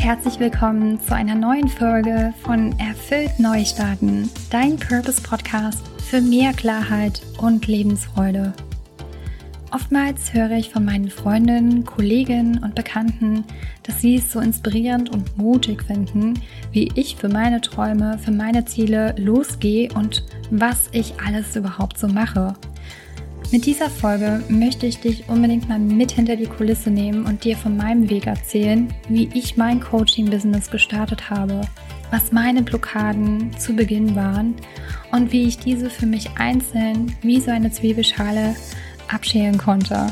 herzlich willkommen zu einer neuen Folge von Erfüllt Neustarten, dein Purpose Podcast für mehr Klarheit und Lebensfreude. Oftmals höre ich von meinen Freundinnen, Kolleginnen und Bekannten, dass sie es so inspirierend und mutig finden, wie ich für meine Träume, für meine Ziele losgehe und was ich alles überhaupt so mache. Mit dieser Folge möchte ich dich unbedingt mal mit hinter die Kulisse nehmen und dir von meinem Weg erzählen, wie ich mein Coaching-Business gestartet habe, was meine Blockaden zu Beginn waren und wie ich diese für mich einzeln wie so eine Zwiebelschale abschälen konnte.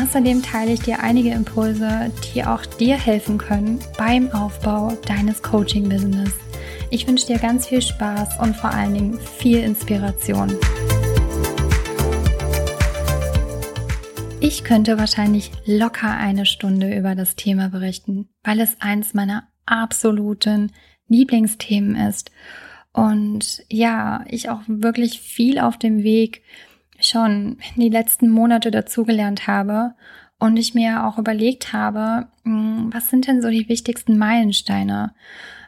Außerdem teile ich dir einige Impulse, die auch dir helfen können beim Aufbau deines Coaching-Business. Ich wünsche dir ganz viel Spaß und vor allen Dingen viel Inspiration. Ich könnte wahrscheinlich locker eine Stunde über das Thema berichten, weil es eins meiner absoluten Lieblingsthemen ist. Und ja, ich auch wirklich viel auf dem Weg schon die letzten Monate dazugelernt habe und ich mir auch überlegt habe, hm, was sind denn so die wichtigsten Meilensteine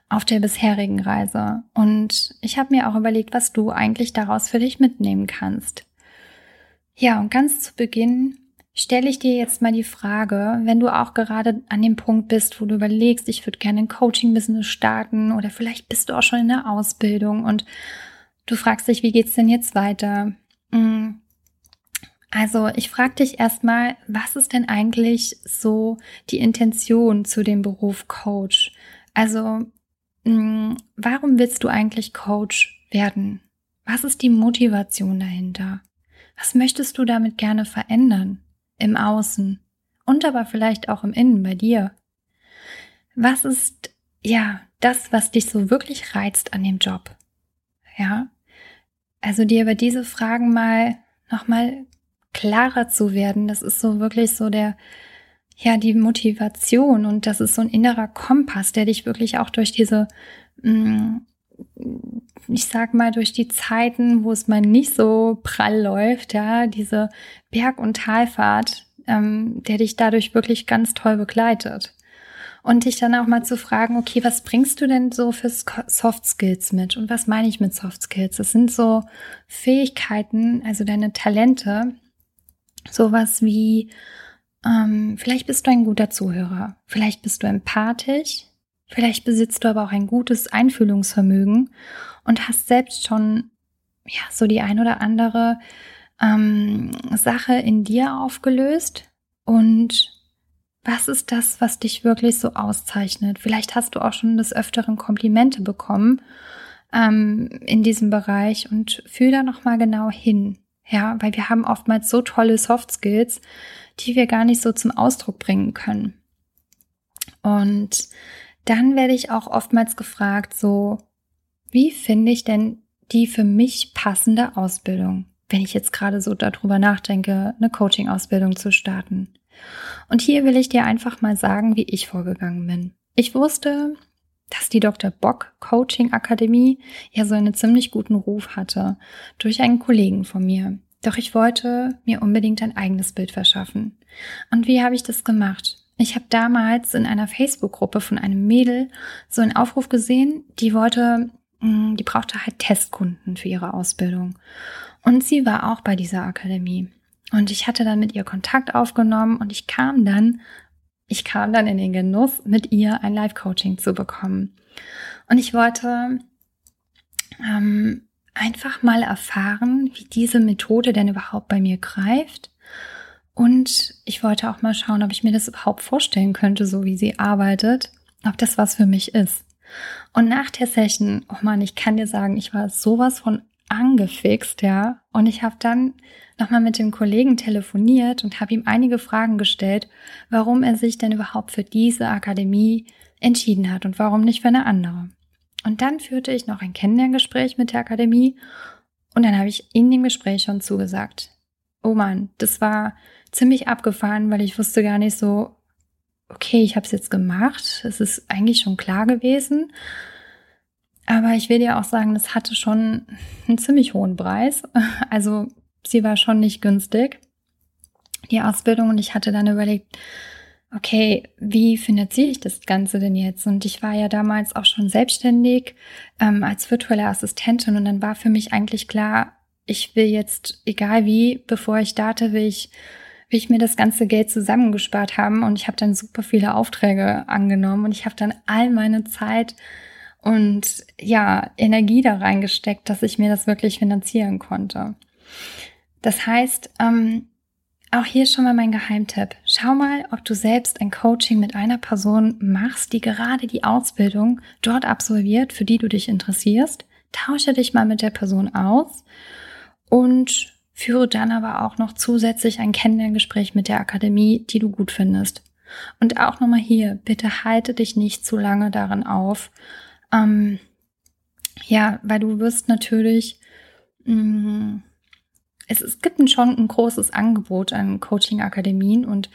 auf der bisherigen Reise? Und ich habe mir auch überlegt, was du eigentlich daraus für dich mitnehmen kannst. Ja, und ganz zu Beginn stelle ich dir jetzt mal die Frage, wenn du auch gerade an dem Punkt bist, wo du überlegst, ich würde gerne ein Coaching-Business starten oder vielleicht bist du auch schon in der Ausbildung und du fragst dich, wie geht's denn jetzt weiter? Mm. Also ich frage dich erstmal, was ist denn eigentlich so die Intention zu dem Beruf Coach? Also mm, warum willst du eigentlich Coach werden? Was ist die Motivation dahinter? Was möchtest du damit gerne verändern? Im Außen und aber vielleicht auch im Innen bei dir. Was ist, ja, das, was dich so wirklich reizt an dem Job? Ja, also dir über diese Fragen mal nochmal klarer zu werden, das ist so wirklich so der, ja, die Motivation und das ist so ein innerer Kompass, der dich wirklich auch durch diese, mm, ich sag mal, durch die Zeiten, wo es mal nicht so prall läuft, ja, diese Berg- und Talfahrt, ähm, der dich dadurch wirklich ganz toll begleitet. Und dich dann auch mal zu fragen, okay, was bringst du denn so für Soft Skills mit? Und was meine ich mit Soft Skills? Das sind so Fähigkeiten, also deine Talente, sowas wie, ähm, vielleicht bist du ein guter Zuhörer, vielleicht bist du empathisch, vielleicht besitzt du aber auch ein gutes Einfühlungsvermögen und hast selbst schon ja so die ein oder andere ähm, Sache in dir aufgelöst und was ist das, was dich wirklich so auszeichnet? Vielleicht hast du auch schon des Öfteren Komplimente bekommen ähm, in diesem Bereich und fühl da noch mal genau hin. Ja, weil wir haben oftmals so tolle Soft Skills, die wir gar nicht so zum Ausdruck bringen können. Und dann werde ich auch oftmals gefragt, so, wie finde ich denn die für mich passende Ausbildung, wenn ich jetzt gerade so darüber nachdenke, eine Coaching-Ausbildung zu starten. Und hier will ich dir einfach mal sagen, wie ich vorgegangen bin. Ich wusste, dass die Dr. Bock Coaching Akademie ja so einen ziemlich guten Ruf hatte durch einen Kollegen von mir. Doch ich wollte mir unbedingt ein eigenes Bild verschaffen. Und wie habe ich das gemacht? Ich habe damals in einer Facebook-Gruppe von einem Mädel so einen Aufruf gesehen, die wollte Mm, die brauchte halt Testkunden für ihre Ausbildung. Und sie war auch bei dieser Akademie. Und ich hatte dann mit ihr Kontakt aufgenommen und ich kam dann, ich kam dann in den Genuss, mit ihr ein Live-Coaching zu bekommen. Und ich wollte ähm, einfach mal erfahren, wie diese Methode denn überhaupt bei mir greift. Und ich wollte auch mal schauen, ob ich mir das überhaupt vorstellen könnte, so wie sie arbeitet, ob das was für mich ist. Und nach der Session, oh man, ich kann dir sagen, ich war sowas von angefixt, ja. Und ich habe dann nochmal mit dem Kollegen telefoniert und habe ihm einige Fragen gestellt, warum er sich denn überhaupt für diese Akademie entschieden hat und warum nicht für eine andere. Und dann führte ich noch ein Kennenlerngespräch mit der Akademie und dann habe ich in dem Gespräch schon zugesagt. Oh man, das war ziemlich abgefahren, weil ich wusste gar nicht so, okay, ich habe es jetzt gemacht, es ist eigentlich schon klar gewesen. Aber ich will dir auch sagen, das hatte schon einen ziemlich hohen Preis. Also sie war schon nicht günstig, die Ausbildung. Und ich hatte dann überlegt, okay, wie finanziere ich das Ganze denn jetzt? Und ich war ja damals auch schon selbstständig ähm, als virtuelle Assistentin und dann war für mich eigentlich klar, ich will jetzt, egal wie, bevor ich starte, will ich, will ich mir das ganze Geld zusammengespart haben und ich habe dann super viele Aufträge angenommen und ich habe dann all meine Zeit und ja, Energie da reingesteckt, dass ich mir das wirklich finanzieren konnte. Das heißt, ähm, auch hier schon mal mein Geheimtipp. Schau mal, ob du selbst ein Coaching mit einer Person machst, die gerade die Ausbildung dort absolviert, für die du dich interessierst. Tausche dich mal mit der Person aus und führe dann aber auch noch zusätzlich ein Kennenlerngespräch mit der Akademie, die du gut findest. Und auch nochmal hier, bitte halte dich nicht zu lange darin auf. Ähm, ja, weil du wirst natürlich mh, mm, es, es gibt schon ein großes Angebot an Coaching-Akademien und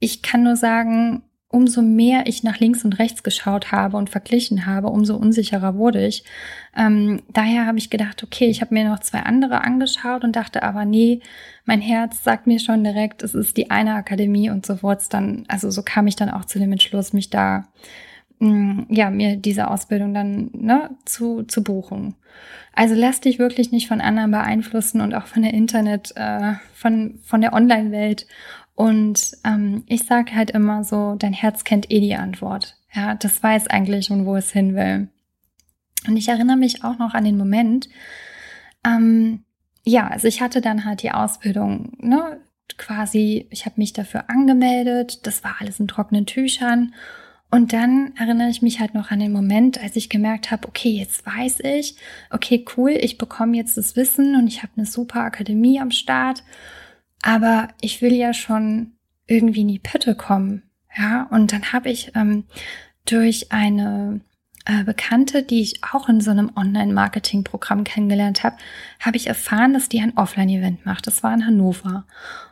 ich kann nur sagen, umso mehr ich nach links und rechts geschaut habe und verglichen habe, umso unsicherer wurde ich. Ähm, daher habe ich gedacht, okay, ich habe mir noch zwei andere angeschaut und dachte aber, nee, mein Herz sagt mir schon direkt, es ist die eine Akademie und so wurde es dann, also so kam ich dann auch zu dem Entschluss, mich da Mm, ja, mir diese Ausbildung dann ne, zu, zu buchen. Also lass dich wirklich nicht von anderen beeinflussen und auch von der Internet, äh, von, von der Online-Welt. Und ähm, ich sage halt immer so, dein Herz kennt eh die Antwort. Ja, das weiß eigentlich und wo es hin will. Und ich erinnere mich auch noch an den Moment, ähm, ja, also ich hatte dann halt die Ausbildung, ne, quasi, ich habe mich dafür angemeldet, das war alles in trockenen Tüchern und dann erinnere ich mich halt noch an den Moment, als ich gemerkt habe, okay, jetzt weiß ich, okay, cool, ich bekomme jetzt das Wissen und ich habe eine super Akademie am Start, aber ich will ja schon irgendwie in die Pötte kommen. Ja, und dann habe ich ähm, durch eine äh, Bekannte, die ich auch in so einem Online-Marketing-Programm kennengelernt habe, habe ich erfahren, dass die ein Offline-Event macht. Das war in Hannover.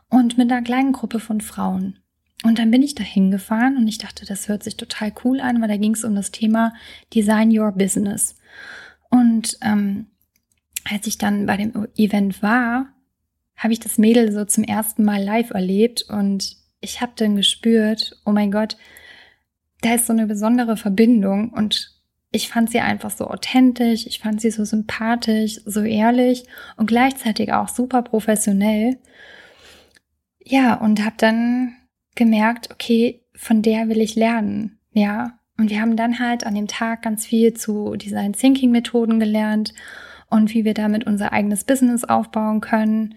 Und mit einer kleinen Gruppe von Frauen. Und dann bin ich da hingefahren und ich dachte, das hört sich total cool an, weil da ging es um das Thema Design Your Business. Und ähm, als ich dann bei dem Event war, habe ich das Mädel so zum ersten Mal live erlebt und ich habe dann gespürt, oh mein Gott, da ist so eine besondere Verbindung und ich fand sie einfach so authentisch, ich fand sie so sympathisch, so ehrlich und gleichzeitig auch super professionell. Ja, und habe dann gemerkt, okay, von der will ich lernen, ja. Und wir haben dann halt an dem Tag ganz viel zu Design Thinking Methoden gelernt und wie wir damit unser eigenes Business aufbauen können.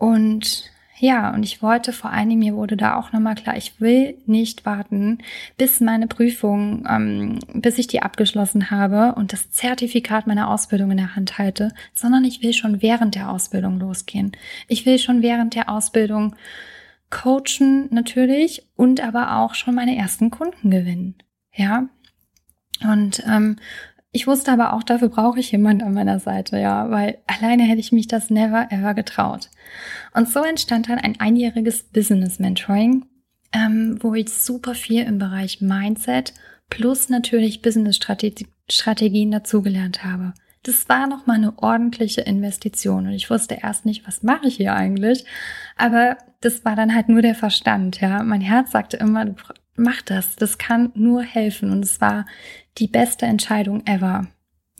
Und ja, und ich wollte vor allen Dingen, mir wurde da auch nochmal klar, ich will nicht warten, bis meine Prüfung, ähm, bis ich die abgeschlossen habe und das Zertifikat meiner Ausbildung in der Hand halte, sondern ich will schon während der Ausbildung losgehen. Ich will schon während der Ausbildung coachen natürlich und aber auch schon meine ersten Kunden gewinnen. Ja. Und ähm, ich wusste aber auch, dafür brauche ich jemand an meiner Seite, ja, weil alleine hätte ich mich das never ever getraut. Und so entstand dann ein einjähriges Business Mentoring, ähm, wo ich super viel im Bereich Mindset plus natürlich Business Strategien dazugelernt habe. Das war nochmal eine ordentliche Investition und ich wusste erst nicht, was mache ich hier eigentlich, aber das war dann halt nur der Verstand, ja. Mein Herz sagte immer, mach das, das kann nur helfen und es war die beste Entscheidung ever.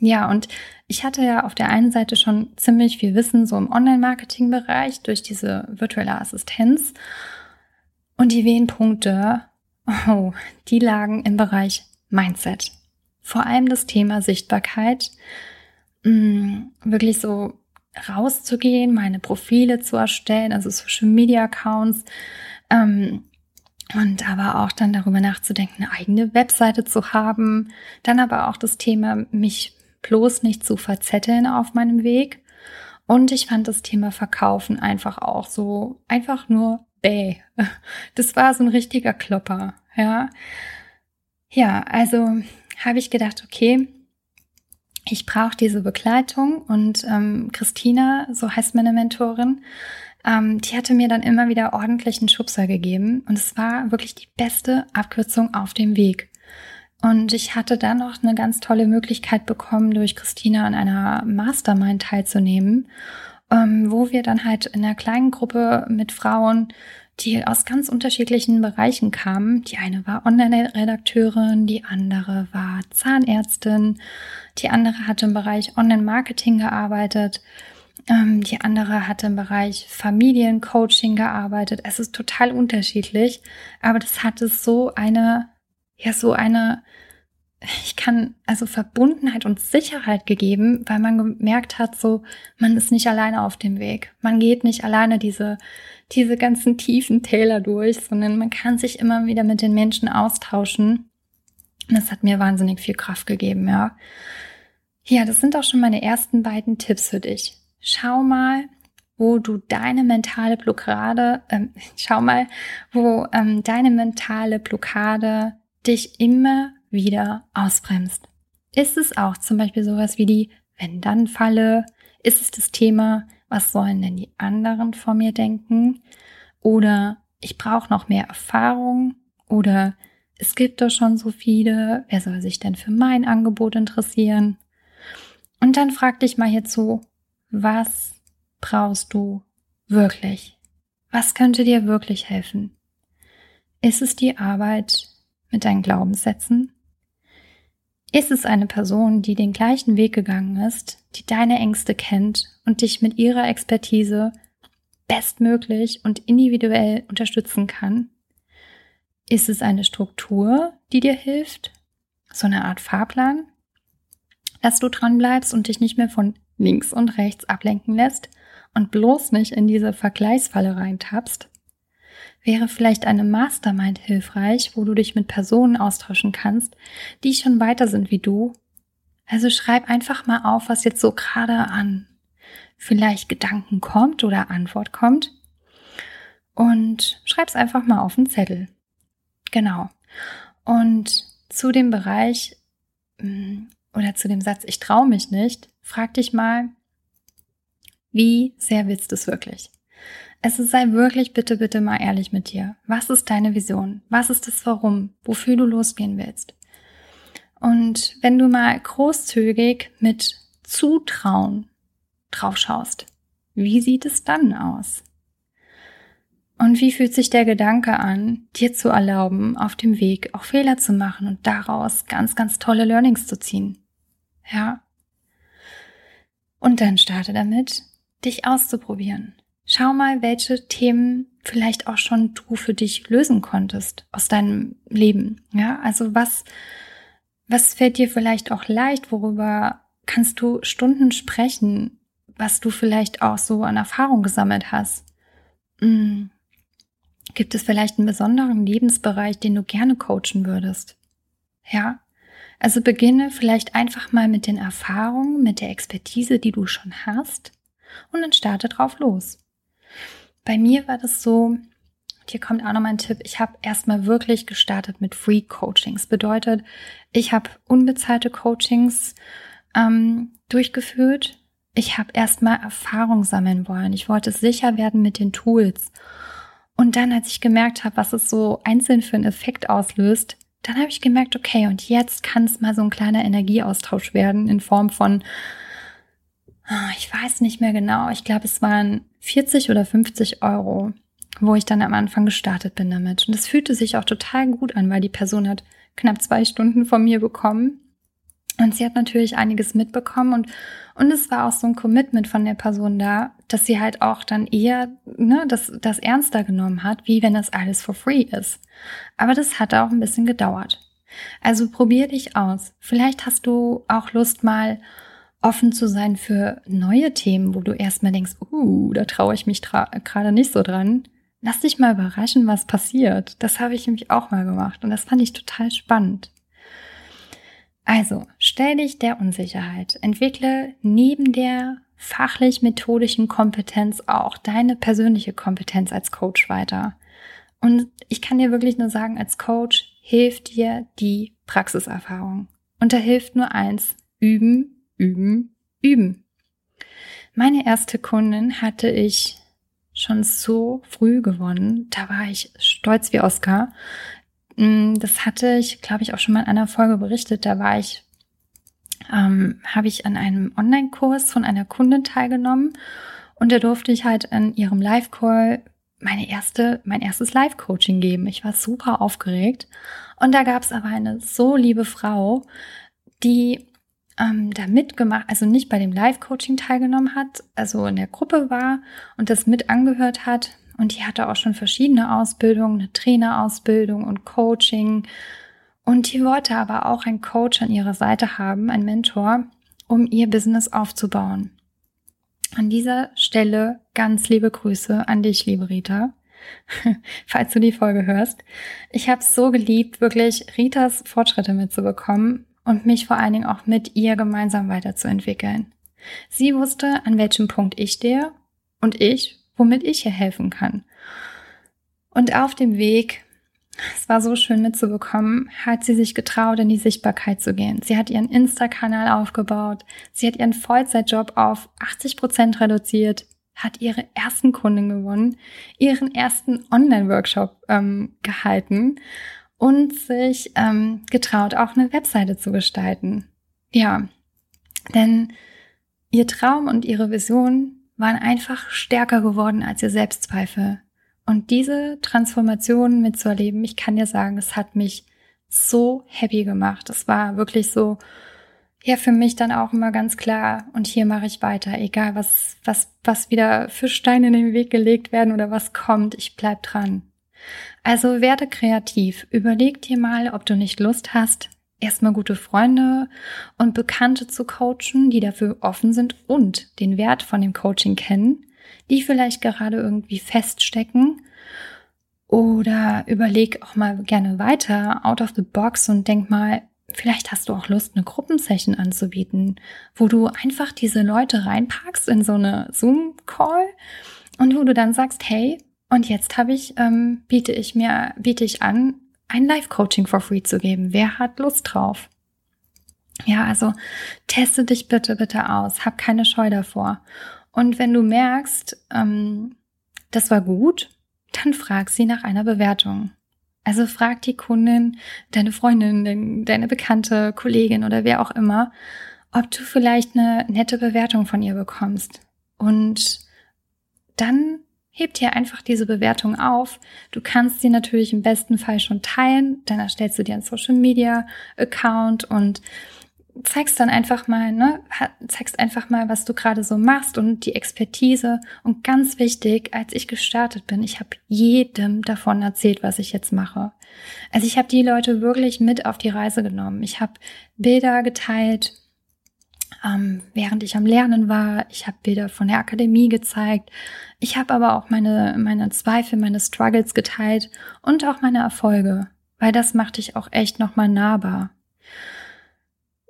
Ja, und ich hatte ja auf der einen Seite schon ziemlich viel Wissen so im Online-Marketing-Bereich durch diese virtuelle Assistenz. Und die Wehenpunkte, oh, die lagen im Bereich Mindset. Vor allem das Thema Sichtbarkeit, mh, mm, wirklich so rauszugehen, meine Profile zu erstellen, also Social Media Accounts. Ähm, und aber auch dann darüber nachzudenken, eine eigene Webseite zu haben. Dann aber auch das Thema, mich bloß nicht zu verzetteln auf meinem Weg. Und ich fand das Thema Verkaufen einfach auch so, einfach nur bäh. Das war so ein richtiger Klopper, ja. Ja, also habe ich gedacht, okay, ich brauche diese Begleitung und ähm, Christina, so heißt meine Mentorin, ähm, die hatte mir dann immer wieder ordentlichen Schubser gegeben und es war wirklich die beste Abkürzung auf dem Weg. Und ich hatte dann noch eine ganz tolle Möglichkeit bekommen, durch Christina an einer Mastermind teilzunehmen, ähm, wo wir dann halt in einer kleinen Gruppe mit Frauen die aus ganz unterschiedlichen Bereichen kamen. Die eine war Online-Redakteurin, die andere war Zahnärztin, die andere hatte im Bereich Online-Marketing gearbeitet, ähm, die andere hatte im Bereich Familiencoaching gearbeitet. Es ist total unterschiedlich, aber das hatte so eine, ja, so eine ich kann also Verbundenheit und Sicherheit gegeben, weil man gemerkt hat, so, man ist nicht alleine auf dem Weg. Man geht nicht alleine diese, diese ganzen tiefen Täler durch, sondern man kann sich immer wieder mit den Menschen austauschen. Das hat mir wahnsinnig viel Kraft gegeben, ja. Ja, das sind auch schon meine ersten beiden Tipps für dich. Schau mal, wo du deine mentale Blockade, ähm, schau mal, wo ähm, deine mentale Blockade dich immer wieder ausbremst. Ist es auch zum Beispiel sowas wie die Wenn-Dann-Falle? Ist es das Thema, was sollen denn die anderen von mir denken? Oder ich brauche noch mehr Erfahrung? Oder es gibt doch schon so viele, wer soll sich denn für mein Angebot interessieren? Und dann frag dich mal hierzu, was brauchst du wirklich? Was könnte dir wirklich helfen? Ist es die Arbeit mit deinen Glaubenssätzen? Ist es eine Person, die den gleichen Weg gegangen ist, die deine Ängste kennt und dich mit ihrer Expertise bestmöglich und individuell unterstützen kann? Ist es eine Struktur, die dir hilft? So eine Art Fahrplan? Dass du dran bleibst und dich nicht mehr von links und rechts ablenken lässt und bloß nicht in diese Vergleichsfalle reintappst? Wäre vielleicht eine Mastermind hilfreich, wo du dich mit Personen austauschen kannst, die schon weiter sind wie du. Also schreib einfach mal auf, was jetzt so gerade an vielleicht Gedanken kommt oder Antwort kommt. Und schreib's einfach mal auf den Zettel. Genau. Und zu dem Bereich mm, oder zu dem Satz, ich traue mich nicht, frag dich mal, wie sehr willst du es wirklich? Es sei wirklich bitte, bitte mal ehrlich mit dir. Was ist deine Vision? Was ist das Warum? Wofür du losgehen willst? Und wenn du mal großzügig mit Zutrauen drauf schaust, wie sieht es dann aus? Und wie fühlt sich der Gedanke an, dir zu erlauben, auf dem Weg auch Fehler zu machen und daraus ganz, ganz tolle Learnings zu ziehen? Ja. Und dann starte damit, dich auszuprobieren. Schau mal, welche Themen vielleicht auch schon du für dich lösen konntest aus deinem Leben. Ja, also was, was fällt dir vielleicht auch leicht? Worüber kannst du Stunden sprechen? Was du vielleicht auch so an Erfahrung gesammelt hast? Hm. Gibt es vielleicht einen besonderen Lebensbereich, den du gerne coachen würdest? Ja, also beginne vielleicht einfach mal mit den Erfahrungen, mit der Expertise, die du schon hast und dann starte drauf los. Bei mir war das so, hier kommt auch noch mein Tipp, ich habe erstmal wirklich gestartet mit Free Coachings. Bedeutet, ich habe unbezahlte Coachings ähm, durchgeführt. Ich habe erstmal Erfahrung sammeln wollen. Ich wollte sicher werden mit den Tools. Und dann, als ich gemerkt habe, was es so einzeln für einen Effekt auslöst, dann habe ich gemerkt, okay, und jetzt kann es mal so ein kleiner Energieaustausch werden in Form von ich weiß nicht mehr genau, ich glaube, es waren 40 oder 50 Euro, wo ich dann am Anfang gestartet bin damit. Und es fühlte sich auch total gut an, weil die Person hat knapp zwei Stunden von mir bekommen. Und sie hat natürlich einiges mitbekommen und, und es war auch so ein Commitment von der Person da, dass sie halt auch dann eher ne, das, das ernster genommen hat, wie wenn das alles for free ist. Aber das hat auch ein bisschen gedauert. Also probier dich aus. Vielleicht hast du auch Lust mal offen zu sein für neue Themen, wo du erstmal denkst, uh, da traue ich mich gerade nicht so dran. Lass dich mal überraschen, was passiert. Das habe ich nämlich auch mal gemacht und das fand ich total spannend. Also, stell dich der Unsicherheit. Entwickle neben der fachlich-methodischen Kompetenz auch deine persönliche Kompetenz als Coach weiter. Und ich kann dir wirklich nur sagen, als Coach hilft dir die Praxiserfahrung. Und da hilft nur eins, üben, üben, üben. Meine erste Kundin hatte ich schon so früh gewonnen. Da war ich stolz wie Oscar. Mm, das hatte ich, glaube ich, auch schon mal in einer Folge berichtet. Da war ich, ähm, habe ich an einem Online-Kurs von einer Kundin teilgenommen und da durfte ich halt an ihrem Live-Call meine erste, mein erstes Live-Coaching geben. Ich war super aufgeregt. Und da gab es aber eine so liebe Frau, die ähm, da mitgemacht, also nicht bei dem Live-Coaching teilgenommen hat, also in der Gruppe war und das mit angehört hat. Und die hatte auch schon verschiedene Ausbildungen, eine Trainerausbildung und Coaching. Und die wollte aber auch einen Coach an ihrer Seite haben, einen Mentor, um ihr Business aufzubauen. An dieser Stelle ganz liebe Grüße an dich, liebe Rita, falls du die Folge hörst. Ich habe es so geliebt, wirklich Ritas Fortschritte mitzubekommen und mich vor allen Dingen auch mit ihr gemeinsam weiterzuentwickeln. Sie wusste, an welchem Punkt ich stehe und ich, womit ich ihr helfen kann. Und auf dem Weg es war so schön mitzubekommen, hat sie sich getraut, in die Sichtbarkeit zu gehen. Sie hat ihren Insta-Kanal aufgebaut. Sie hat ihren Vollzeitjob auf 80 Prozent reduziert, hat ihre ersten Kunden gewonnen, ihren ersten Online-Workshop ähm, gehalten und sich ähm, getraut, auch eine Webseite zu gestalten. Ja, denn ihr Traum und ihre Vision waren einfach stärker geworden als ihr Selbstzweifel. Und diese Transformation mitzuerleben, ich kann dir sagen, es hat mich so happy gemacht. Es war wirklich so, ja, für mich dann auch immer ganz klar, und hier mache ich weiter, egal was, was, was wieder für Steine in den Weg gelegt werden oder was kommt, ich bleib dran. Also werde kreativ. Überleg dir mal, ob du nicht Lust hast, erstmal gute Freunde und Bekannte zu coachen, die dafür offen sind und den Wert von dem Coaching kennen die vielleicht gerade irgendwie feststecken. Oder überleg auch mal gerne weiter, out of the box und denk mal, vielleicht hast du auch Lust, eine Gruppensession anzubieten, wo du einfach diese Leute reinpackst in so eine Zoom-Call und wo du dann sagst, hey, und jetzt habe ich, ähm, biete ich mir, biete ich an, ein Live-Coaching for free zu geben. Wer hat Lust drauf? Ja, also teste dich bitte, bitte aus. Hab keine Scheu davor. Und wenn du merkst, ähm, das war gut, dann frag sie nach einer Bewertung. Also frag die Kundin, deine Freundin, deine bekannte Kollegin oder wer auch immer, ob du vielleicht eine nette Bewertung von ihr bekommst. Und dann heb dir einfach diese Bewertung auf. Du kannst sie natürlich im besten Fall schon teilen. Dann erstellst du dir einen Social Media Account und zeigst dann einfach mal, ne, zeigst einfach mal, was du gerade so machst und die Expertise. Und ganz wichtig, als ich gestartet bin, ich habe jedem davon erzählt, was ich jetzt mache. Also ich habe die Leute wirklich mit auf die Reise genommen. Ich habe Bilder geteilt, ähm, während ich am Lernen war. Ich habe Bilder von der Akademie gezeigt. Ich habe aber auch meine, meine Zweifel, meine Struggles geteilt und auch meine Erfolge, weil das macht dich auch echt nochmal nahbar.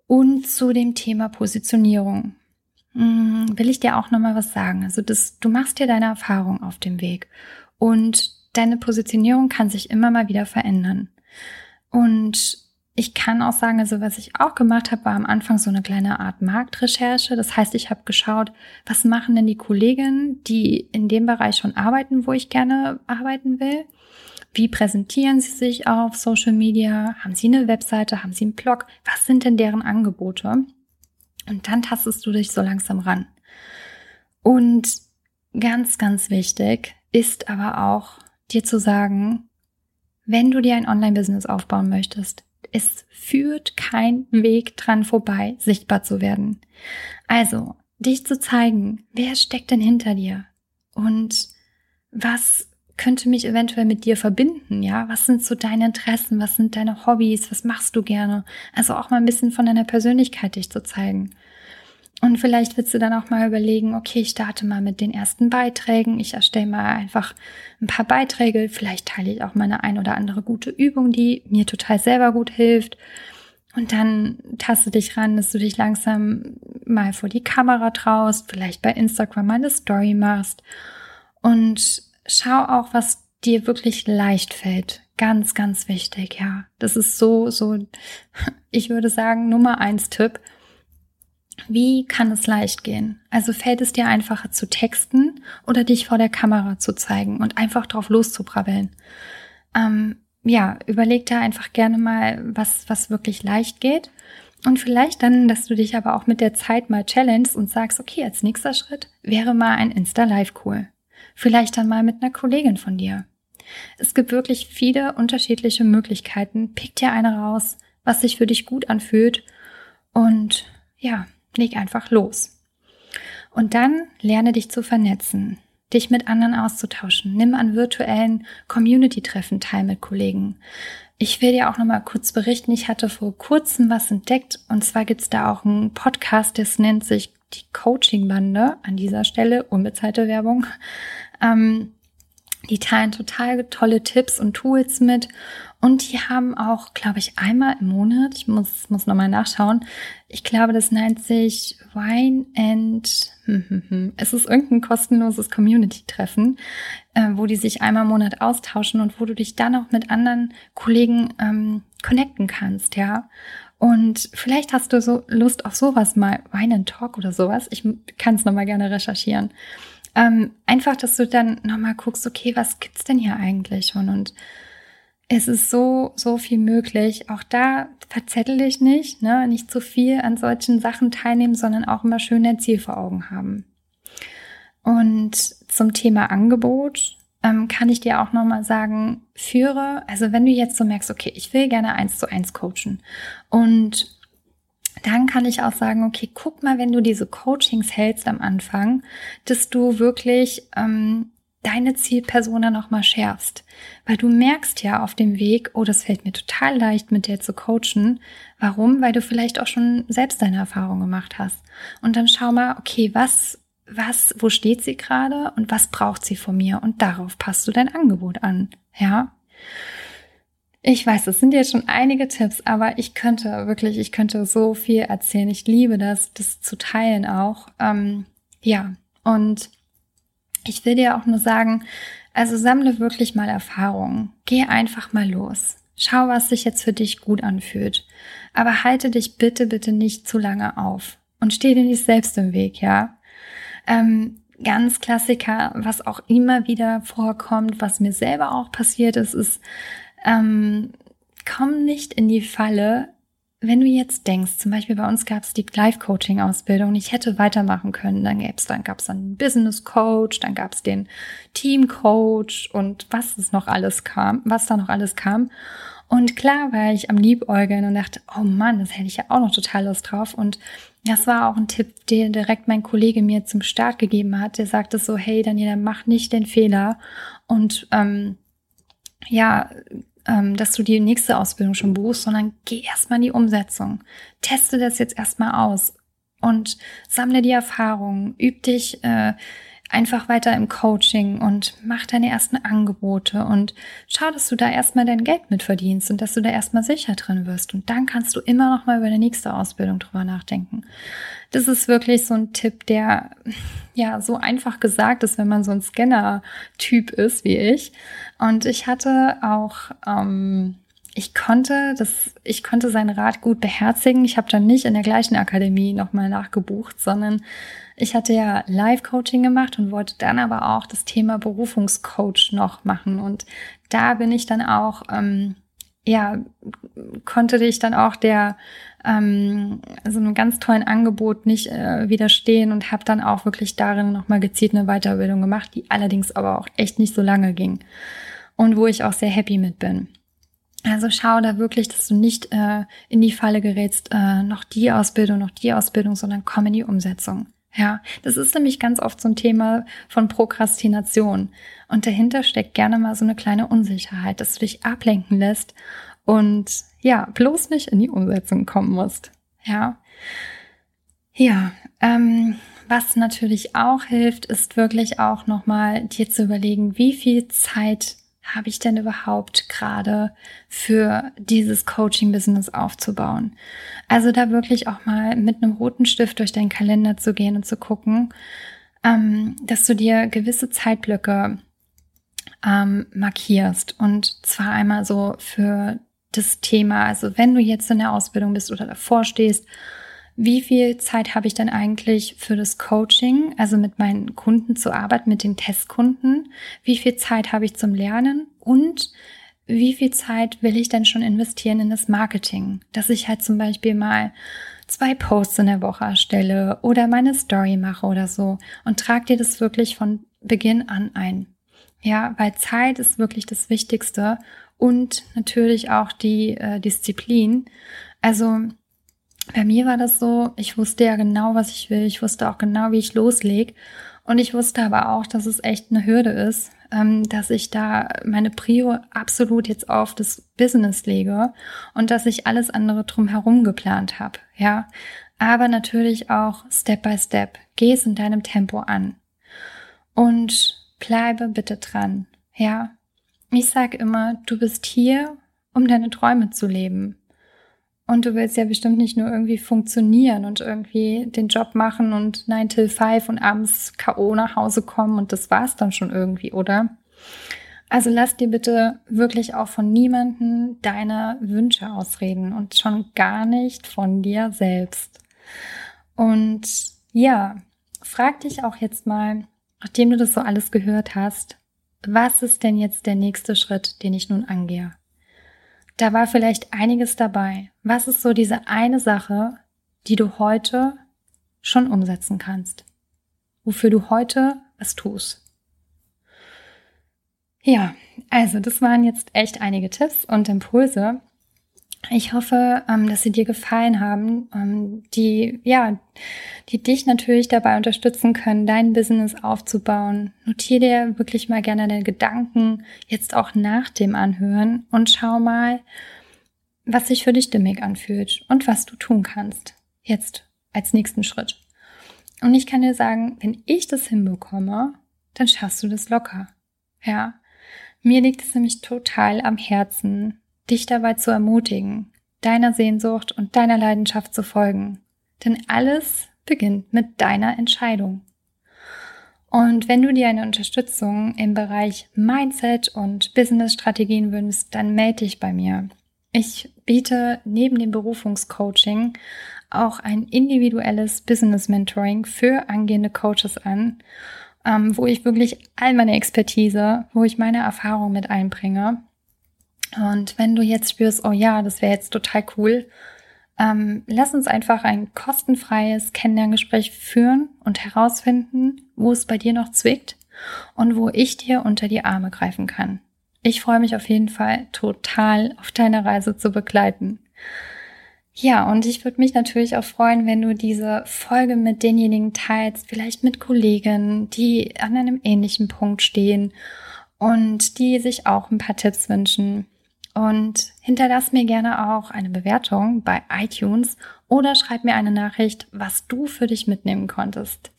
Und zu dem Thema Positionierung hm, will ich dir auch nochmal was sagen. Also das, du machst dir deine Erfahrung auf dem Weg und deine Positionierung kann sich immer mal wieder verändern. Und ich kann auch sagen, also was ich auch gemacht habe, war am Anfang so eine kleine Art Marktrecherche. Das heißt, ich habe geschaut, was machen denn die Kolleginnen, die in dem Bereich schon arbeiten, wo ich gerne arbeiten will. Wie präsentieren Sie sich auf Social Media? Haben Sie eine Webseite? Haben Sie einen Blog? Was sind denn deren Angebote? Und dann tastest du dich so langsam ran. Und ganz, ganz wichtig ist aber auch dir zu sagen, wenn du dir ein Online-Business aufbauen möchtest, es führt kein Weg dran vorbei, sichtbar zu werden. Also, dich zu zeigen, wer steckt denn hinter dir? Und was könnte mich eventuell mit dir verbinden, ja? Was sind so deine Interessen? Was sind deine Hobbys? Was machst du gerne? Also auch mal ein bisschen von deiner Persönlichkeit dich zu zeigen. Und vielleicht willst du dann auch mal überlegen, okay, ich starte mal mit den ersten Beiträgen. Ich erstelle mal einfach ein paar Beiträge. Vielleicht teile ich auch mal eine ein oder andere gute Übung, die mir total selber gut hilft. Und dann taste dich ran, dass du dich langsam mal vor die Kamera traust, vielleicht bei Instagram mal eine Story machst. Und schau auch, was dir wirklich leicht fällt. Ganz, ganz wichtig, ja. Das ist so, so, ich würde sagen, Nummer eins Tipp. Wie kann es leicht gehen? Also fällt es dir einfacher zu texten oder dich vor der Kamera zu zeigen und einfach drauf loszubrabbeln? Ähm, ja, überleg da einfach gerne mal, was, was wirklich leicht geht. Und vielleicht dann, dass du dich aber auch mit der Zeit mal challengest und sagst, okay, als nächster Schritt wäre mal ein Insta-Live cool. Vielleicht dann mal mit einer Kollegin von dir. Es gibt wirklich viele unterschiedliche Möglichkeiten. Pick dir eine raus, was sich für dich gut anfühlt und ja, leg einfach los. Und dann lerne dich zu vernetzen, dich mit anderen auszutauschen. Nimm an virtuellen Community-Treffen teil mit Kollegen. Ich will dir auch noch mal kurz berichten, ich hatte vor kurzem was entdeckt und zwar gibt's da auch einen Podcast, das nennt sich die Coaching-Bande an dieser Stelle, unbezahlte Werbung. Ähm, die teilen total tolle Tipps und Tools mit. Und die haben auch, glaube ich, einmal im Monat, ich muss, muss nochmal nachschauen, ich glaube, das nennt sich Wine and, hm, hm, hm. es ist irgendein kostenloses Community-Treffen, äh, wo die sich einmal im Monat austauschen und wo du dich dann auch mit anderen Kollegen ähm, connecten kannst, ja. Und vielleicht hast du so Lust auf sowas mal, Wine and Talk oder sowas. Ich kann es nochmal gerne recherchieren. Ähm, einfach, dass du dann nochmal guckst, okay, was gibt's denn hier eigentlich schon? Und es ist so, so viel möglich. Auch da verzettel dich nicht, ne? nicht zu viel an solchen Sachen teilnehmen, sondern auch immer schön dein Ziel vor Augen haben. Und zum Thema Angebot ähm, kann ich dir auch nochmal sagen, führe, also wenn du jetzt so merkst, okay, ich will gerne eins zu eins coachen und dann kann ich auch sagen, okay, guck mal, wenn du diese Coachings hältst am Anfang, dass du wirklich ähm, deine Zielpersona nochmal schärfst. Weil du merkst ja auf dem Weg, oh, das fällt mir total leicht, mit der zu coachen. Warum? Weil du vielleicht auch schon selbst deine Erfahrung gemacht hast. Und dann schau mal, okay, was, was, wo steht sie gerade und was braucht sie von mir? Und darauf passt du dein Angebot an. Ja. Ich weiß, das sind jetzt schon einige Tipps, aber ich könnte wirklich, ich könnte so viel erzählen. Ich liebe das, das zu teilen auch. Ähm, ja, und ich will dir auch nur sagen, also sammle wirklich mal Erfahrungen. Geh einfach mal los. Schau, was sich jetzt für dich gut anfühlt. Aber halte dich bitte, bitte nicht zu lange auf. Und steh dir nicht selbst im Weg, ja? Ähm, ganz Klassiker, was auch immer wieder vorkommt, was mir selber auch passiert ist, ist, ähm, komm nicht in die Falle, wenn du jetzt denkst, zum Beispiel bei uns gab es die Life-Coaching-Ausbildung, ich hätte weitermachen können, dann gab's dann gab's dann einen Business-Coach, dann gab's den Team-Coach und was es noch alles kam, was da noch alles kam. Und klar war ich am Liebäugeln und dachte, oh Mann, das hätte ich ja auch noch total Lust drauf. Und das war auch ein Tipp, den direkt mein Kollege mir zum Start gegeben hat. Der sagte so, hey Daniela, mach nicht den Fehler und ähm, ja, ähm, dass du die nächste Ausbildung schon buchst, sondern geh erstmal in die Umsetzung. Teste das jetzt erstmal aus und sammle die Erfahrungen, üb dich äh, einfach weiter im Coaching und mach deine ersten Angebote und schau, dass du da erstmal dein Geld mit verdienst und dass du da erstmal sicher drin wirst. Und dann kannst du immer noch mal über die nächste Ausbildung drüber nachdenken. Das ist wirklich so ein Tipp, der ja so einfach gesagt ist, wenn man so ein Scanner-Typ ist wie ich. Und ich hatte auch ähm, ich konnte das, ich konnte seinen Rat gut beherzigen. Ich habe dann nicht in der gleichen Akademie nochmal nachgebucht, sondern ich hatte ja Live-Coaching gemacht und wollte dann aber auch das Thema Berufungscoach noch machen. Und da bin ich dann auch, ähm, ja, konnte ich dann auch der ähm, so einem ganz tollen Angebot nicht äh, widerstehen und habe dann auch wirklich darin nochmal gezielt eine Weiterbildung gemacht, die allerdings aber auch echt nicht so lange ging und wo ich auch sehr happy mit bin. Also schau da wirklich, dass du nicht äh, in die Falle gerätst, äh, noch die Ausbildung, noch die Ausbildung, sondern komm in die Umsetzung. Ja, das ist nämlich ganz oft so ein Thema von Prokrastination. Und dahinter steckt gerne mal so eine kleine Unsicherheit, dass du dich ablenken lässt und ja, bloß nicht in die Umsetzung kommen musst. Ja. Ja, ähm, was natürlich auch hilft, ist wirklich auch nochmal dir zu überlegen, wie viel Zeit habe ich denn überhaupt gerade für dieses Coaching-Business aufzubauen? Also da wirklich auch mal mit einem roten Stift durch deinen Kalender zu gehen und zu gucken, ähm, dass du dir gewisse Zeitblöcke ähm, markierst. Und zwar einmal so für das Thema, also wenn du jetzt in der Ausbildung bist oder davor stehst wie viel Zeit habe ich denn eigentlich für das Coaching, also mit meinen Kunden zu arbeiten, mit den Testkunden? Wie viel Zeit habe ich zum Lernen? Und wie viel Zeit will ich denn schon investieren in das Marketing? Dass ich halt zum Beispiel mal zwei Posts in der Woche erstelle oder meine Story mache oder so und trag dir das wirklich von Beginn an ein. Ja, weil Zeit ist wirklich das Wichtigste und natürlich auch die äh, Disziplin. Also bei mir war das so, ich wusste ja genau, was ich will. Ich wusste auch genau, wie ich loslege. Und ich wusste aber auch, dass es echt eine Hürde ist, ähm, dass ich da meine Prio absolut jetzt auf das Business lege und dass ich alles andere drumherum geplant habe. Ja, aber natürlich auch Step by Step. Geh es in deinem Tempo an und bleibe bitte dran. Ja, ich sage immer, du bist hier, um deine Träume zu leben. Und du willst ja bestimmt nicht nur irgendwie funktionieren und irgendwie den Job machen und 9 till 5 und abends K.O. nach Hause kommen und das war's dann schon irgendwie, oder? Also lass dir bitte wirklich auch von niemanden deine Wünsche ausreden und schon gar nicht von dir selbst. Und ja, frag dich auch jetzt mal, nachdem du das so alles gehört hast, was ist denn jetzt der nächste Schritt, den ich nun angehe? Da war vielleicht einiges dabei. Was ist so diese eine Sache, die du heute schon umsetzen kannst? Wofür du heute was tust? Ja, also das waren jetzt echt einige Tipps und Impulse, ich hoffe, ähm, dass sie dir gefallen haben, ähm, die, ja, die dich natürlich dabei unterstützen können, dein Business aufzubauen. Notier dir wirklich mal gerne deine Gedanken jetzt auch nach dem Anhören und schau mal, was sich für dich stimmig anfühlt und was du tun kannst. Jetzt als nächsten Schritt. Und ich kann dir sagen, wenn ich das hinbekomme, dann schaffst du das locker. Ja. Mir liegt es nämlich total am Herzen, dich dabei zu ermutigen, deiner Sehnsucht und deiner Leidenschaft zu folgen. Denn alles beginnt mit deiner Entscheidung. Und wenn du dir eine Unterstützung im Bereich Mindset und Business-Strategien wünschst, dann melde dich bei mir. Ich biete neben dem Berufungscoaching auch ein individuelles Business Mentoring für angehende Coaches an, ähm, wo ich wirklich all meine Expertise, wo ich meine Erfahrung mit einbringe und wenn du jetzt spürst, oh ja, das wäre jetzt total cool, ähm, lass uns einfach ein kostenfreies Kennenlerngespräch führen und herausfinden, wo es bei dir noch zwickt und wo ich dir unter die Arme greifen kann. Ich freue mich auf jeden Fall total auf deine Reise zu begleiten. Ja, und ich würde mich natürlich auch freuen, wenn du diese Folge mit denjenigen teilst, vielleicht mit Kollegen, die an einem ähnlichen Punkt stehen und die sich auch ein paar Tipps wünschen. Und hinterlass mir gerne auch eine Bewertung bei iTunes oder schreib mir eine Nachricht, was du für dich mitnehmen konntest.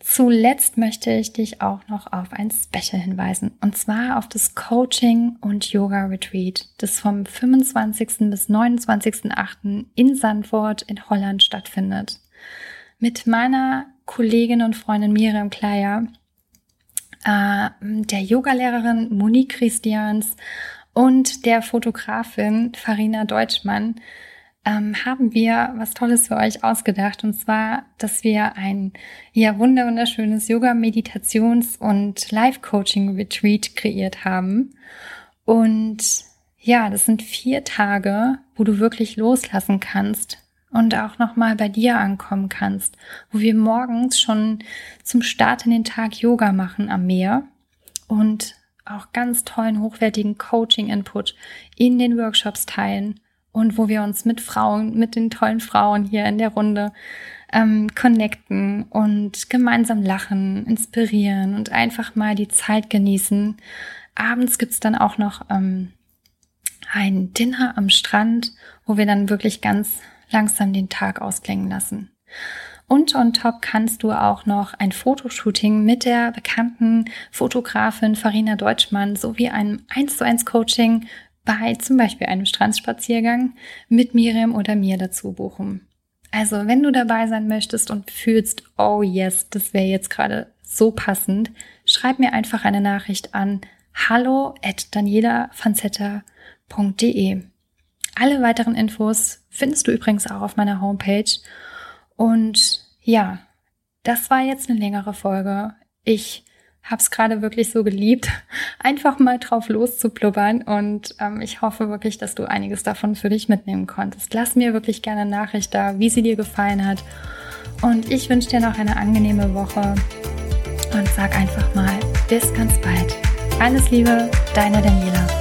Zuletzt möchte ich dich auch noch auf ein Special hinweisen, und zwar auf das Coaching und Yoga Retreat, das vom 25. bis 29.8. in Sandford in Holland stattfindet. Mit meiner Kollegin und Freundin Miriam Kleier, äh, der Yogalehrerin Monique Christians und der Fotografin Farina Deutschmann ähm, haben wir was Tolles für euch ausgedacht. Und zwar, dass wir ein ja wunderschönes Yoga, Meditations- und Live-Coaching-Retreat kreiert haben. Und ja, das sind vier Tage, wo du wirklich loslassen kannst und auch nochmal bei dir ankommen kannst, wo wir morgens schon zum Start in den Tag Yoga machen am Meer und auch ganz tollen, hochwertigen Coaching-Input in den Workshops teilen und wo wir uns mit Frauen, mit den tollen Frauen hier in der Runde ähm, connecten und gemeinsam lachen, inspirieren und einfach mal die Zeit genießen. Abends gibt's dann auch noch ähm, ein Dinner am Strand, wo wir dann wirklich ganz langsam den Tag ausklingen lassen. Und on top kannst du auch noch ein Fotoshooting mit der bekannten Fotografin Farina Deutschmann sowie einem 1 zu 1 Coaching bei zum Beispiel einem Strandspaziergang mit Miriam oder mir dazu buchen. Also, wenn du dabei sein möchtest und fühlst, oh yes, das wäre jetzt gerade so passend, schreib mir einfach eine Nachricht an hallo at danielafanzetta.de. Alle weiteren Infos findest du übrigens auch auf meiner Homepage und ja, das war jetzt eine längere Folge. Ich habe es gerade wirklich so geliebt, einfach mal drauf loszublubbern. Und ähm, ich hoffe wirklich, dass du einiges davon für dich mitnehmen konntest. Lass mir wirklich gerne Nachricht da, wie sie dir gefallen hat. Und ich wünsche dir noch eine angenehme Woche. und sag einfach mal bis ganz bald. Alles Liebe, deine Daniela.